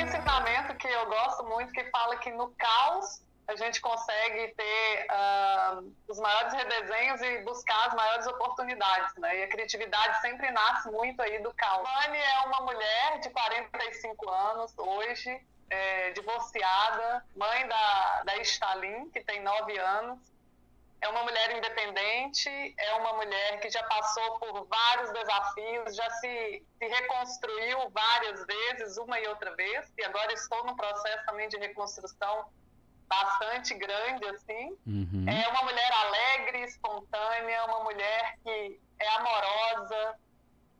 ensinamento que eu gosto muito que fala que no caos a gente consegue ter uh, os maiores redesenhos e buscar as maiores oportunidades, né? E a criatividade sempre nasce muito aí do caos. Vani é uma mulher de 45 anos hoje, é, divorciada, mãe da, da Stalin, que tem 9 anos. É uma mulher independente, é uma mulher que já passou por vários desafios, já se, se reconstruiu várias vezes, uma e outra vez, e agora estou no processo também de reconstrução bastante grande, assim. Uhum. É uma mulher alegre, espontânea, uma mulher que é amorosa,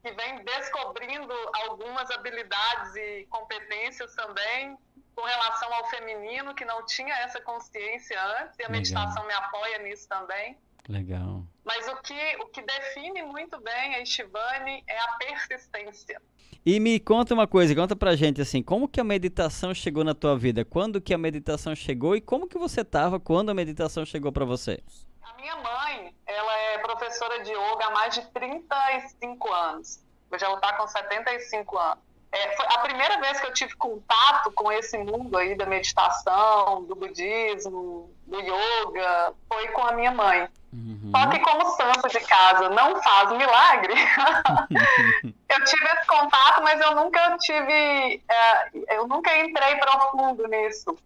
que vem descobrindo algumas habilidades e competências também com relação ao feminino, que não tinha essa consciência antes, e a Legal. meditação me apoia nisso também. Legal. Mas o que, o que define muito bem a Estivane é a persistência. E me conta uma coisa, conta pra gente assim, como que a meditação chegou na tua vida? Quando que a meditação chegou e como que você tava quando a meditação chegou para você? A minha mãe, ela é professora de yoga há mais de 35 anos. Hoje ela tá com 75 anos. É, foi a primeira vez que eu tive contato com esse mundo aí da meditação, do budismo, do yoga, foi com a minha mãe. Uhum. Só que como santo de casa não faz milagre, eu tive esse contato, mas eu nunca tive, é, eu nunca entrei profundo nisso.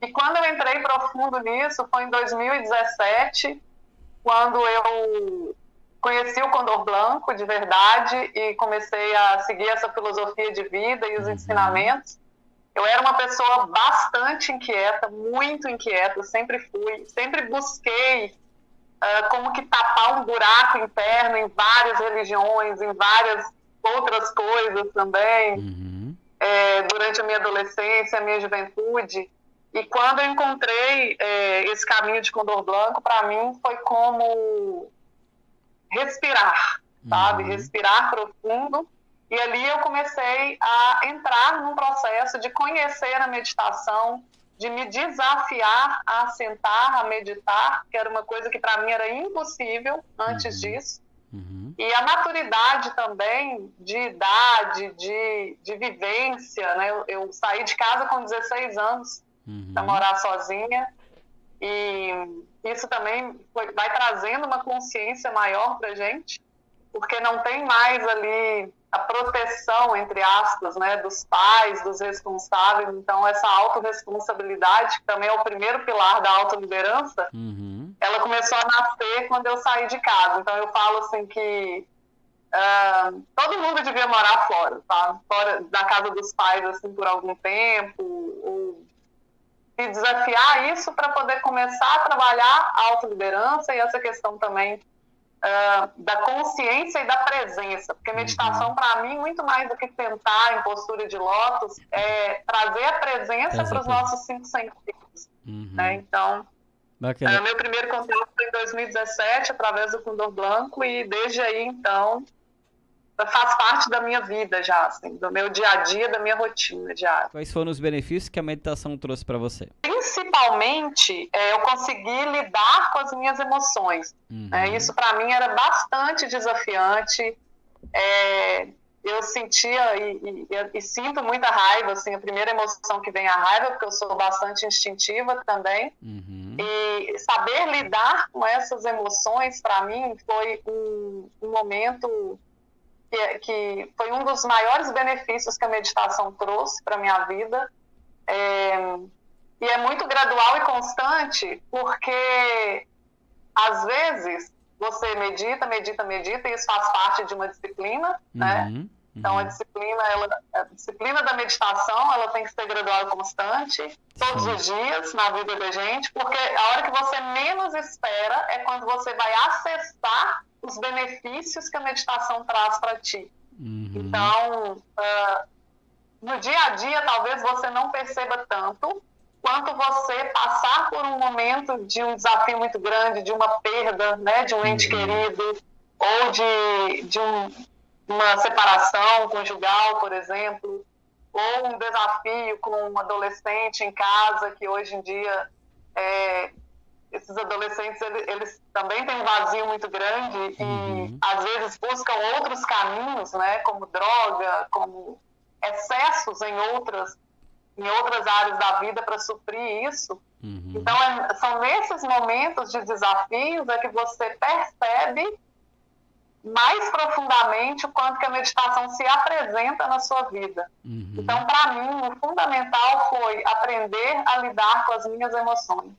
E quando eu entrei profundo nisso foi em 2017, quando eu conheci o Condor Blanco de verdade e comecei a seguir essa filosofia de vida e os uhum. ensinamentos. Eu era uma pessoa bastante inquieta, muito inquieta, sempre fui, sempre busquei uh, como que tapar um buraco interno em várias religiões, em várias outras coisas também, uhum. é, durante a minha adolescência, a minha juventude. E quando eu encontrei é, esse caminho de Condor Blanco, para mim foi como respirar, sabe? Uhum. Respirar profundo. E ali eu comecei a entrar num processo de conhecer a meditação, de me desafiar a sentar, a meditar, que era uma coisa que para mim era impossível antes uhum. disso. Uhum. E a maturidade também de idade, de, de vivência, né? Eu, eu saí de casa com 16 anos uhum. para morar sozinha e isso também foi, vai trazendo uma consciência maior para gente, porque não tem mais ali a proteção, entre aspas, né, dos pais, dos responsáveis. Então, essa autorresponsabilidade, que também é o primeiro pilar da autoliderança, uhum. ela começou a nascer quando eu saí de casa. Então, eu falo assim que uh, todo mundo devia morar fora, tá? Fora da casa dos pais, assim, por algum tempo, se desafiar isso para poder começar a trabalhar a autoliderança e essa questão também uh, da consciência e da presença, porque meditação, uhum. para mim, muito mais do que sentar em postura de lótus, é trazer a presença para os nossos cinco sentidos. Uhum. Né? Então, uh, meu primeiro contato foi em 2017, através do Condor Blanco, e desde aí, então, faz parte da minha vida já, assim, do meu dia a dia, da minha rotina diária. Quais foram os benefícios que a meditação trouxe para você? Principalmente, é, eu consegui lidar com as minhas emoções. Uhum. É, isso para mim era bastante desafiante. É, eu sentia e, e, e, sinto muita raiva, assim, a primeira emoção que vem é a raiva, porque eu sou bastante instintiva também. Uhum. E saber lidar com essas emoções, para mim, foi um, um momento que, que, foi um dos maiores benefícios que a meditação trouxe para minha vida. É, e é muito gradual e constante, porque às vezes você medita, medita, medita, e isso faz parte de uma disciplina, uhum, né? Uhum. Então a disciplina, ela, a disciplina da meditação, ela tem que ser gradual e constante, todos Sim. os dias na vida da gente, porque a hora que você menos espera é quando você vai acessar os benefícios que a meditação traz para ti. Uhum. Então, uh, no dia a dia, talvez você não perceba tanto, quanto você passar por um momento de um desafio muito grande, de uma perda, né, de um ente uhum. querido, ou de, de um, uma separação conjugal, por exemplo, ou um desafio com um adolescente em casa, que hoje em dia é, esses adolescentes eles, eles, também têm um vazio muito grande uhum. e às vezes buscam outros caminhos, né, como droga, como excessos em outras em outras áreas da vida para suprir isso. Uhum. Então, é, são nesses momentos de desafios é que você percebe mais profundamente o quanto que a meditação se apresenta na sua vida. Uhum. Então, para mim, o fundamental foi aprender a lidar com as minhas emoções.